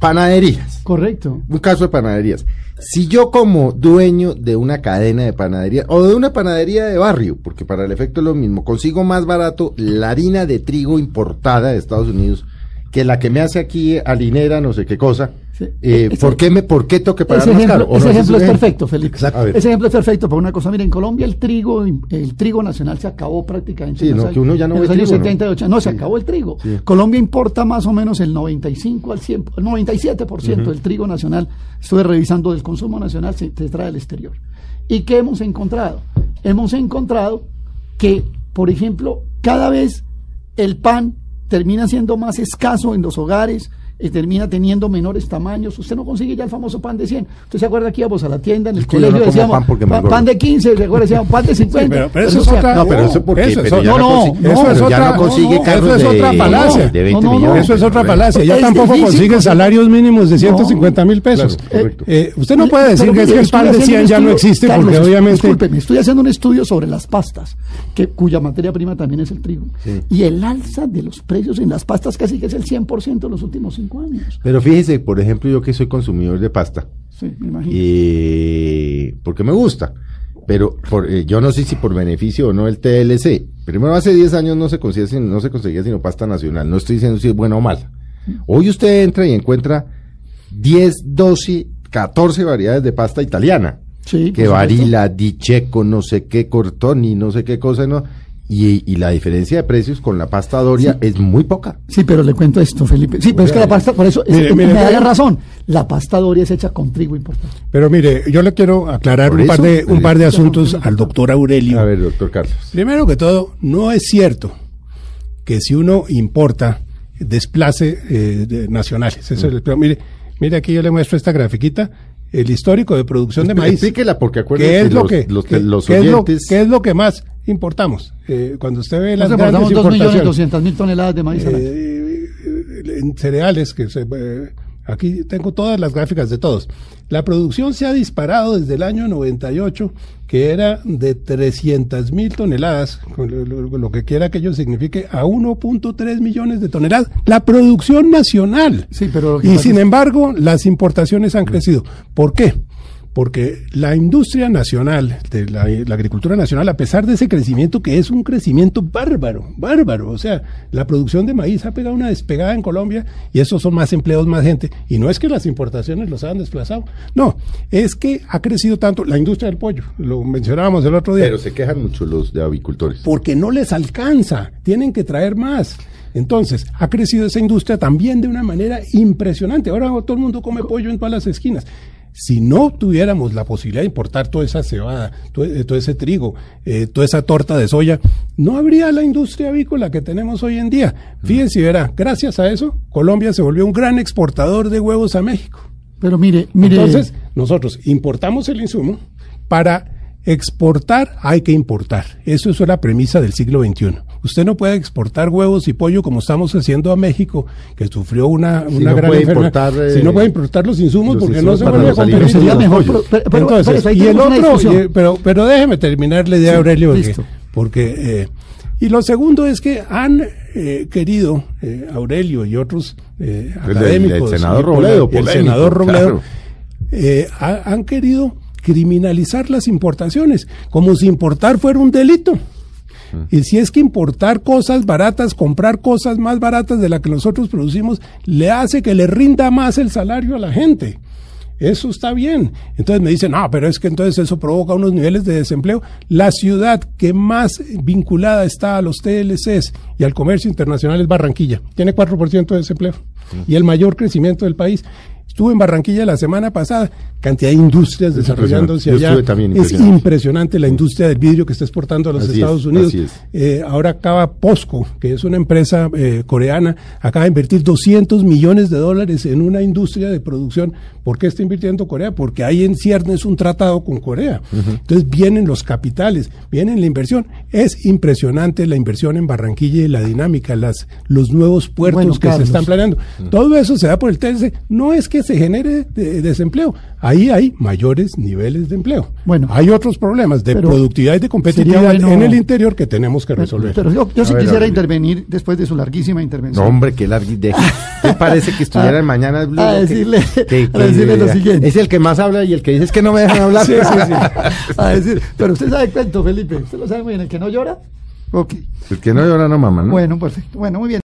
Panaderías. Correcto. Un caso de panaderías. Si yo como dueño de una cadena de panadería o de una panadería de barrio, porque para el efecto es lo mismo, consigo más barato la harina de trigo importada de Estados Unidos que la que me hace aquí harinera, no sé qué cosa, Sí. eh, Ese- ¿por, qué me, ¿por qué tengo que pagar Ese más ejemplo, caro? ¿O ese no? ejemplo es ejemplo. perfecto, ver. Ese ejemplo es perfecto por una cosa. Mira, en Colombia el trigo, el trigo nacional se acabó prácticamente. Sí, no, que uno ya no en ve los años trigo, ¿no? 70 y 80. No, se acabó el trigo. Sí. Colombia importa más o menos el 95 al 100, el 97% del trigo nacional. Estuve revisando del consumo nacional, se, se trae del exterior. ¿Y qué hemos encontrado? Hemos encontrado que, por ejemplo, cada vez el pan termina siendo más escaso en los hogares, eh, termina teniendo menores tamaños. Usted no consigue ya el famoso pan de 100. Usted se acuerda que íbamos a la tienda en el Es que yo colegio no decíamos pan de 15, ¿se acuerda? Decíamos pan de 50. pero- pero eso Eso es otra-. No, pero eso porque, Eso pero ya no, consigue, eso es ya otra- no consigue no, carros eso es de, otra falacia. de 20 No, no, no, millones. Eso es otra falacia. Ya tampoco conseguir- salarios mínimos de 150 mil pesos. Claro, correcto. Eh, usted no puede decir que mire, es que el pan de haciendo 100 un ya no existe Carlos, porque obviamente... Discúlpeme, estoy haciendo un estudio sobre las pastas, que, cuya materia prima también es el trigo. Sí. Y el alza de los precios en las pastas casi que es el 100% en los últimos cinco años. Pero fíjese, por ejemplo, yo que soy consumidor de pasta, Sí, me imagino. y porque me gusta, pero por, eh, yo no sé si por beneficio o no el TLC. Primero, hace 10 años no se conseguía, no se conseguía sino pasta nacional. No estoy diciendo si es buena o mala. Hoy usted entra y encuentra 10, 12, 14 variedades de pasta italiana. Sí, que varila, dicheco, no sé qué, cortoni, no sé qué cosa, ¿no? Y, y la diferencia de precios con la pasta Doria es muy poca. Sí, pero le cuento esto, Felipe. Sí, pero es que la pasta, por eso, es- Mire, me da razón. La pasta Doria es hecha con trigo importado. Pero mire, yo le quiero aclarar un par, de, un par de asuntos al doctor Aurelio. A ver, doctor Carlos. Primero que todo, no es cierto que si uno importa, desplace eh, de- nacionales. Eso es el- pero mire, mire aquí yo le muestro esta grafiquita, el histórico de producción de maíz. Explíquela, porque acuérdense, ¿Qué es lo los- que, los- los qué es lo- oyentes- qué es lo que más importamos? Eh, cuando usted ve las Nos grandes importamos 2 millones importaciones 200 mil toneladas de maíz al año. eh, en cereales, que se, eh, aquí tengo todas las gráficas de todos. La producción se ha disparado desde el año 98, que era de 300 mil toneladas, lo, lo- que quiera que ello signifique, a 1.3 millones de toneladas. La producción nacional. Sí, pero y sin embargo, las importaciones han crecido. ¿Por qué? Porque la industria nacional, de la, la agricultura nacional, a pesar de ese crecimiento, que es un crecimiento bárbaro, bárbaro, o sea, la producción de maíz ha pegado una despegada en Colombia y esos son más empleos, más gente. Y no es que las importaciones los hayan desplazado, no, es que ha crecido tanto la industria del pollo, lo mencionábamos el otro día Pero se quejan mucho los de avicultores. porque no les alcanza, tienen que traer más. Entonces, ha crecido esa industria también de una manera impresionante. Ahora todo el mundo come pollo en todas las esquinas. Si no tuviéramos la posibilidad de importar toda esa cebada, todo, eh, todo ese trigo, eh, toda esa torta de soya, no habría la industria avícola que tenemos hoy en día. Fíjense, y verá, gracias a eso, Colombia se volvió un gran exportador de huevos a México. Pero mire, mire. Entonces, nosotros importamos el insumo para exportar, hay que importar. Eso es la premisa del siglo XXI. Usted no puede exportar huevos y pollo como estamos haciendo a México, que sufrió una, Si una no gran puede enfermedad. importar, eh, si no puede importar los insumos los porque insumos no se vuelve a comprar. pero mejor. pero- pero- Entonces, pero ahí y el otro, y- pero, pero déjeme terminar la idea, Aurelio, porque, listo. porque, eh, y lo segundo es que han eh, querido, eh, Aurelio y otros eh, El académicos, el senador Robledo, el polémico, senador Robledo, claro. eh, ha- han querido criminalizar las importaciones, como si importar fuera un delito. Y si es que importar cosas baratas, comprar cosas más baratas de las que nosotros producimos, le hace que le rinda más el salario a la gente. Eso está bien. Entonces me dicen, no, pero es que entonces eso provoca unos niveles de desempleo. La ciudad que más vinculada está a los TLCs y al comercio internacional es Barranquilla. Tiene 4% de desempleo y el mayor crecimiento del país. Estuve en Barranquilla la semana pasada, cantidad de industrias Es desarrollándose allá. estuve también, es impresionante. la industria del vidrio que está exportando a los Así es, Estados Unidos. así es. Eh, ahora acaba POSCO, que es una empresa eh, coreana, acaba de invertir 200 millones de dólares en una industria de producción. ¿Por qué está invirtiendo Corea? Porque hay en ciernes un tratado con Corea. Entonces vienen los capitales, vienen la inversión. Es impresionante la inversión en Barranquilla y la dinámica, las, los nuevos puertos Bueno, que se están planeando. Todo eso se da por el TLC. No es que que se genere de- desempleo. Ahí hay mayores niveles de empleo. Bueno. hay otros problemas de productividad y de competitividad bueno- en el interior que tenemos que resolver. pero yo, yo sí ver, quisiera intervenir después de su larguísima intervención. No, hombre, qué. ¿Te parece que estuviera en Mañana Blue? a Que- decirle- que- a decirle lo siguiente. Es el que más habla y el que dice es que no me dejan hablar. Sí, sí, sí. A decir, pero usted sabe cuento, Felipe. Usted lo sabe muy bien. El que no llora. Ok. El que no llora no mama, ¿no? Bueno, perfecto. Bueno, muy bien.